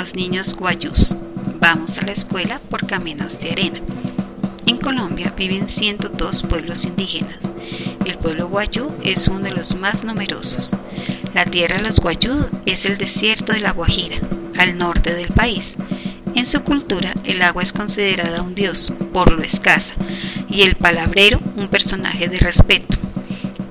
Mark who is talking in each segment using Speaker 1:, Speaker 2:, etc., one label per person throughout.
Speaker 1: Los niños guayús. Vamos a la escuela por caminos de arena. En Colombia viven 102 pueblos indígenas. El pueblo guayú es uno de los más numerosos. La tierra de los guayú es el desierto de la Guajira, al norte del país. En su cultura, el agua es considerada un dios, por lo escasa, y el palabrero un personaje de respeto.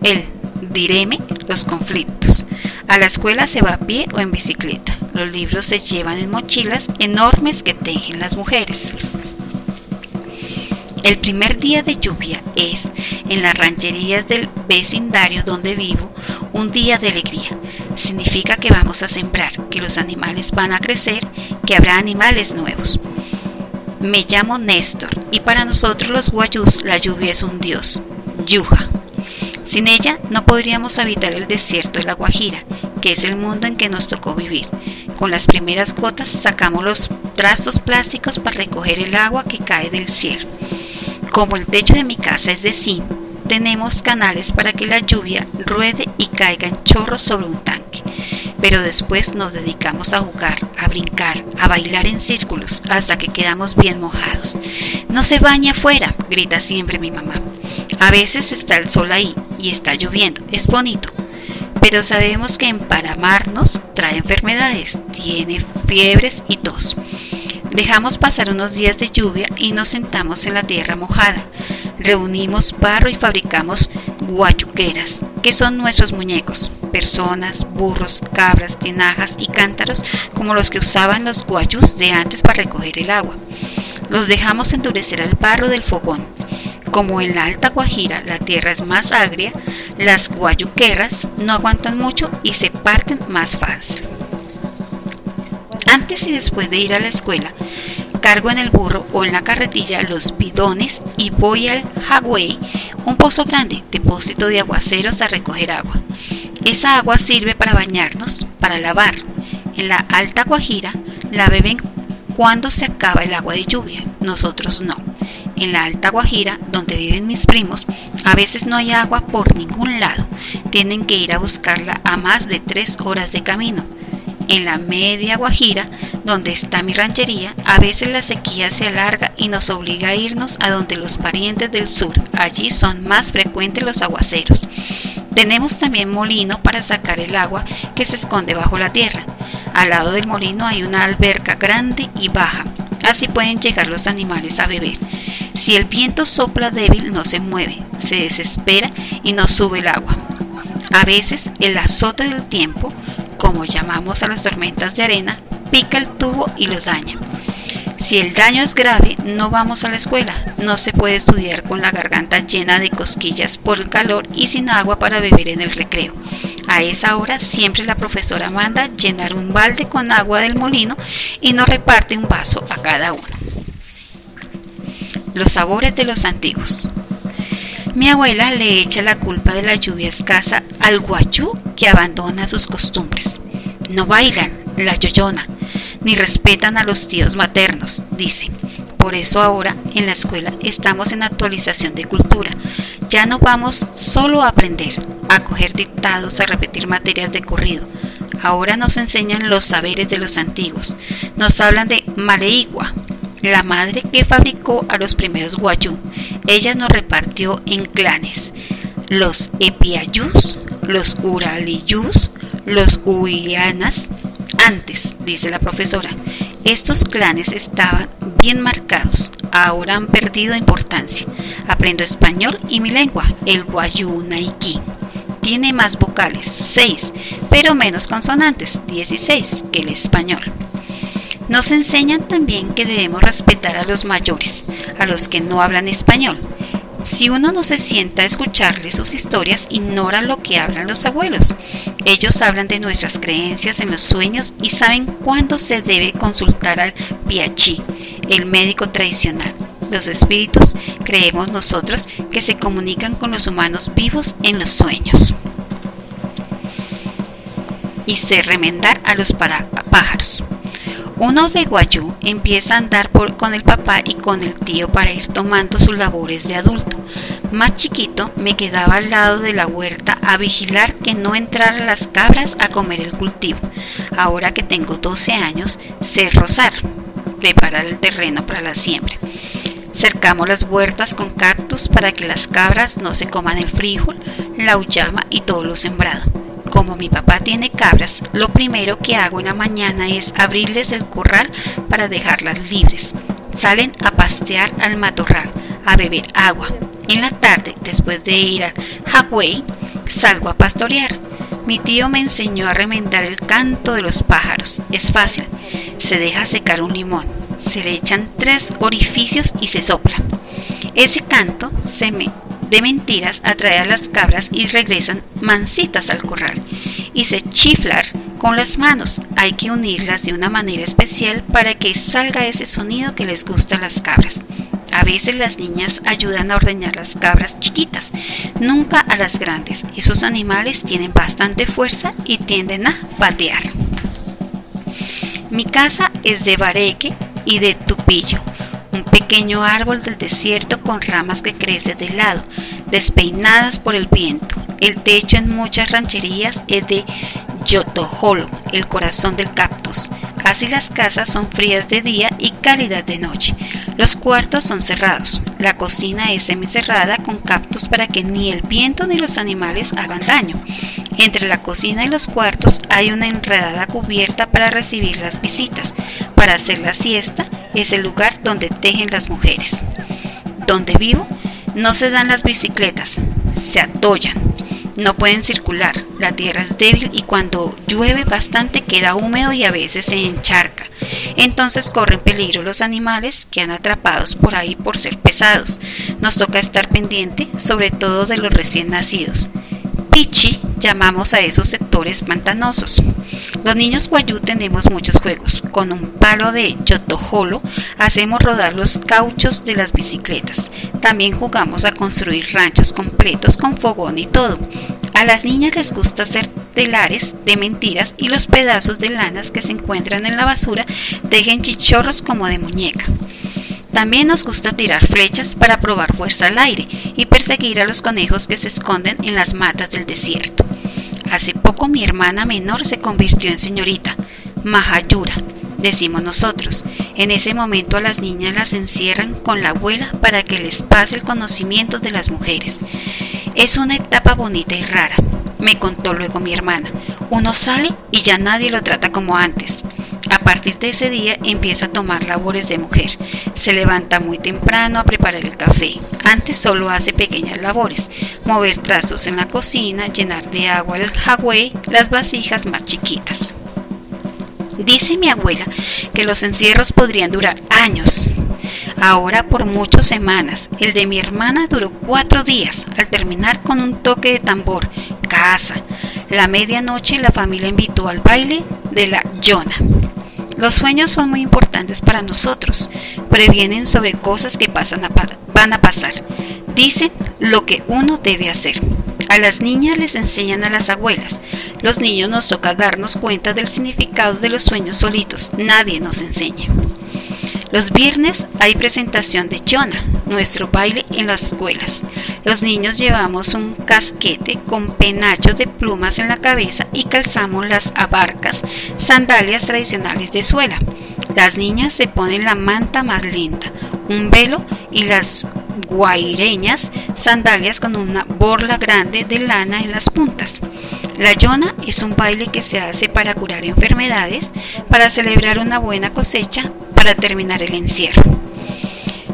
Speaker 1: El direme los conflictos. A la escuela se va a pie o en bicicleta. Los libros se llevan en mochilas enormes que tejen las mujeres. El primer día de lluvia es, en las rancherías del vecindario donde vivo, un día de alegría. Significa que vamos a sembrar, que los animales van a crecer, que habrá animales nuevos. Me llamo Néstor y para nosotros los guayús la lluvia es un dios, Yuja. Sin ella no podríamos habitar el desierto de la Guajira, que es el mundo en que nos tocó vivir. Con las primeras gotas sacamos los trastos plásticos para recoger el agua que cae del cielo. Como el techo de mi casa es de zinc, tenemos canales para que la lluvia ruede y caiga en chorros sobre un tanque. Pero después nos dedicamos a jugar, a brincar, a bailar en círculos hasta que quedamos bien mojados. No se baña afuera, grita siempre mi mamá. A veces está el sol ahí y está lloviendo, es bonito. Pero sabemos que emparamarnos trae enfermedades, tiene fiebres y tos. Dejamos pasar unos días de lluvia y nos sentamos en la tierra mojada. Reunimos barro y fabricamos guayuqueras, que son nuestros muñecos, personas, burros, cabras, tinajas y cántaros como los que usaban los guayús de antes para recoger el agua. Los dejamos endurecer al barro del fogón. Como en la Alta Guajira la tierra es más agria, las guayuqueras no aguantan mucho y se parten más fácil. Antes y después de ir a la escuela, cargo en el burro o en la carretilla los bidones y voy al Hagway, un pozo grande, depósito de aguaceros a recoger agua. Esa agua sirve para bañarnos, para lavar. En la Alta Guajira la beben cuando se acaba el agua de lluvia, nosotros no. En la Alta Guajira, donde viven mis primos, a veces no hay agua por ningún lado. Tienen que ir a buscarla a más de tres horas de camino en la media Guajira, donde está mi ranchería, a veces la sequía se alarga y nos obliga a irnos a donde los parientes del sur. Allí son más frecuentes los aguaceros. Tenemos también molino para sacar el agua que se esconde bajo la tierra. Al lado del molino hay una alberca grande y baja. Así pueden llegar los animales a beber. Si el viento sopla débil no se mueve, se desespera y no sube el agua. A veces el azote del tiempo como llamamos a las tormentas de arena, pica el tubo y lo daña. Si el daño es grave, no vamos a la escuela. No se puede estudiar con la garganta llena de cosquillas por el calor y sin agua para beber en el recreo. A esa hora siempre la profesora manda llenar un balde con agua del molino y nos reparte un vaso a cada uno. Los sabores de los antiguos. Mi abuela le echa la culpa de la lluvia escasa al guayú que abandona sus costumbres. No bailan la yoyona, ni respetan a los tíos maternos, dice. Por eso ahora en la escuela estamos en actualización de cultura. Ya no vamos solo a aprender, a coger dictados, a repetir materias de corrido. Ahora nos enseñan los saberes de los antiguos. Nos hablan de Maleigua, la madre que fabricó a los primeros guayú. Ella nos repartió en clanes. Los epiayús, los uraliyús, los huianas. Antes, dice la profesora, estos clanes estaban bien marcados, ahora han perdido importancia. Aprendo español y mi lengua, el guayú naiki. Tiene más vocales, 6, pero menos consonantes, 16, que el español. Nos enseñan también que debemos respetar a los mayores, a los que no hablan español. Si uno no se sienta a escucharles sus historias, ignora lo que hablan los abuelos. Ellos hablan de nuestras creencias en los sueños y saben cuándo se debe consultar al piachi, el médico tradicional. Los espíritus creemos nosotros que se comunican con los humanos vivos en los sueños. Y se remendar a los pájaros. Uno de Guayú empieza a andar por, con el papá y con el tío para ir tomando sus labores de adulto. más chiquito me quedaba al lado de la huerta a vigilar que no entraran las cabras a comer el cultivo. Ahora que tengo 12 años, sé rozar, preparar el terreno para la siembra. Cercamos las huertas con cactus para que las cabras no se coman el frijol, la uyama y todo lo sembrado. Como mi papá tiene cabras, lo primero que hago en la mañana es abrirles el corral para dejarlas libres. Salen a pastear al matorral, a beber agua. En la tarde, después de ir al Hawaii, salgo a pastorear. Mi tío me enseñó a remendar el canto de los pájaros. Es fácil. Se deja secar un limón, se le echan tres orificios y se sopla. Ese canto se me, de mentiras atrae a las cabras y regresan mansitas al corral. Y se chiflar con las manos. Hay que unirlas de una manera especial para que salga ese sonido que les gusta a las cabras. A veces las niñas ayudan a ordeñar las cabras chiquitas, nunca a las grandes. Esos animales tienen bastante fuerza y tienden a patear. Mi casa es de bareque y de tupillo, un pequeño árbol del desierto con ramas que crecen de lado, despeinadas por el viento. El techo en muchas rancherías es de yotojolo, el corazón del cactus. Así las casas son frías de día y cálidas de noche. Los cuartos son cerrados. La cocina es semicerrada con cactus para que ni el viento ni los animales hagan daño. Entre la cocina y los cuartos hay una enredada cubierta para recibir las visitas. Para hacer la siesta es el lugar donde tejen las mujeres. Donde vivo no se dan las bicicletas, se atollan no pueden circular, la tierra es débil y cuando llueve bastante queda húmedo y a veces se encharca. Entonces corren peligro los animales que han atrapados por ahí por ser pesados. Nos toca estar pendiente, sobre todo de los recién nacidos. Pichi llamamos a esos sectores pantanosos. Los niños guayú tenemos muchos juegos. Con un palo de yotojolo hacemos rodar los cauchos de las bicicletas. También jugamos a construir ranchos completos con fogón y todo. A las niñas les gusta hacer telares de mentiras y los pedazos de lanas que se encuentran en la basura dejen chichorros como de muñeca. También nos gusta tirar flechas para probar fuerza al aire y perseguir a los conejos que se esconden en las matas del desierto. Hace poco mi hermana menor se convirtió en señorita, Mahayura, decimos nosotros. En ese momento a las niñas las encierran con la abuela para que les pase el conocimiento de las mujeres. Es una etapa bonita y rara, me contó luego mi hermana. Uno sale y ya nadie lo trata como antes. A partir de ese día empieza a tomar labores de mujer. Se levanta muy temprano a preparar el café. Antes solo hace pequeñas labores, mover trastos en la cocina, llenar de agua el jagüey, las vasijas más chiquitas. Dice mi abuela que los encierros podrían durar años. Ahora por muchas semanas. El de mi hermana duró cuatro días, al terminar con un toque de tambor. Casa. La medianoche la familia invitó al baile de la Yona. Los sueños son muy importantes para nosotros. Previenen sobre cosas que pasan van a pasar. Dicen lo que uno debe hacer. A las niñas les enseñan a las abuelas. Los niños nos toca darnos cuenta del significado de los sueños solitos. Nadie nos enseña. Los viernes hay presentación de Jonah, nuestro baile en las escuelas. Los niños llevamos un casquete con penacho de plumas en la cabeza y calzamos las abarcas, sandalias tradicionales de suela. Las niñas se ponen la manta más linda, un velo y las guaireñas, sandalias con una borla grande de lana en las puntas. La yona es un baile que se hace para curar enfermedades, para celebrar una buena cosecha, para terminar el encierro.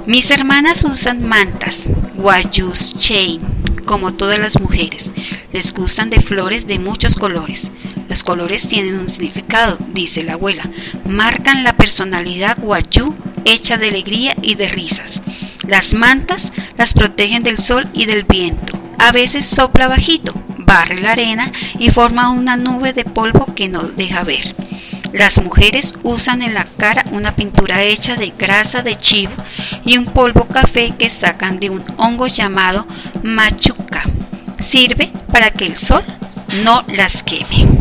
Speaker 1: Mis hermanas usan mantas, guayus chain, como todas las mujeres. Les gustan de flores de muchos colores. Los colores tienen un significado, dice la abuela. Marcan la personalidad guayú hecha de alegría y de risas. Las mantas las protegen del sol y del viento. A veces sopla bajito, barre la arena y forma una nube de polvo que no deja ver. Las mujeres usan en la cara una pintura hecha de grasa de chivo y un polvo café que sacan de un hongo llamado machuca. Sirve para que el sol no las queme.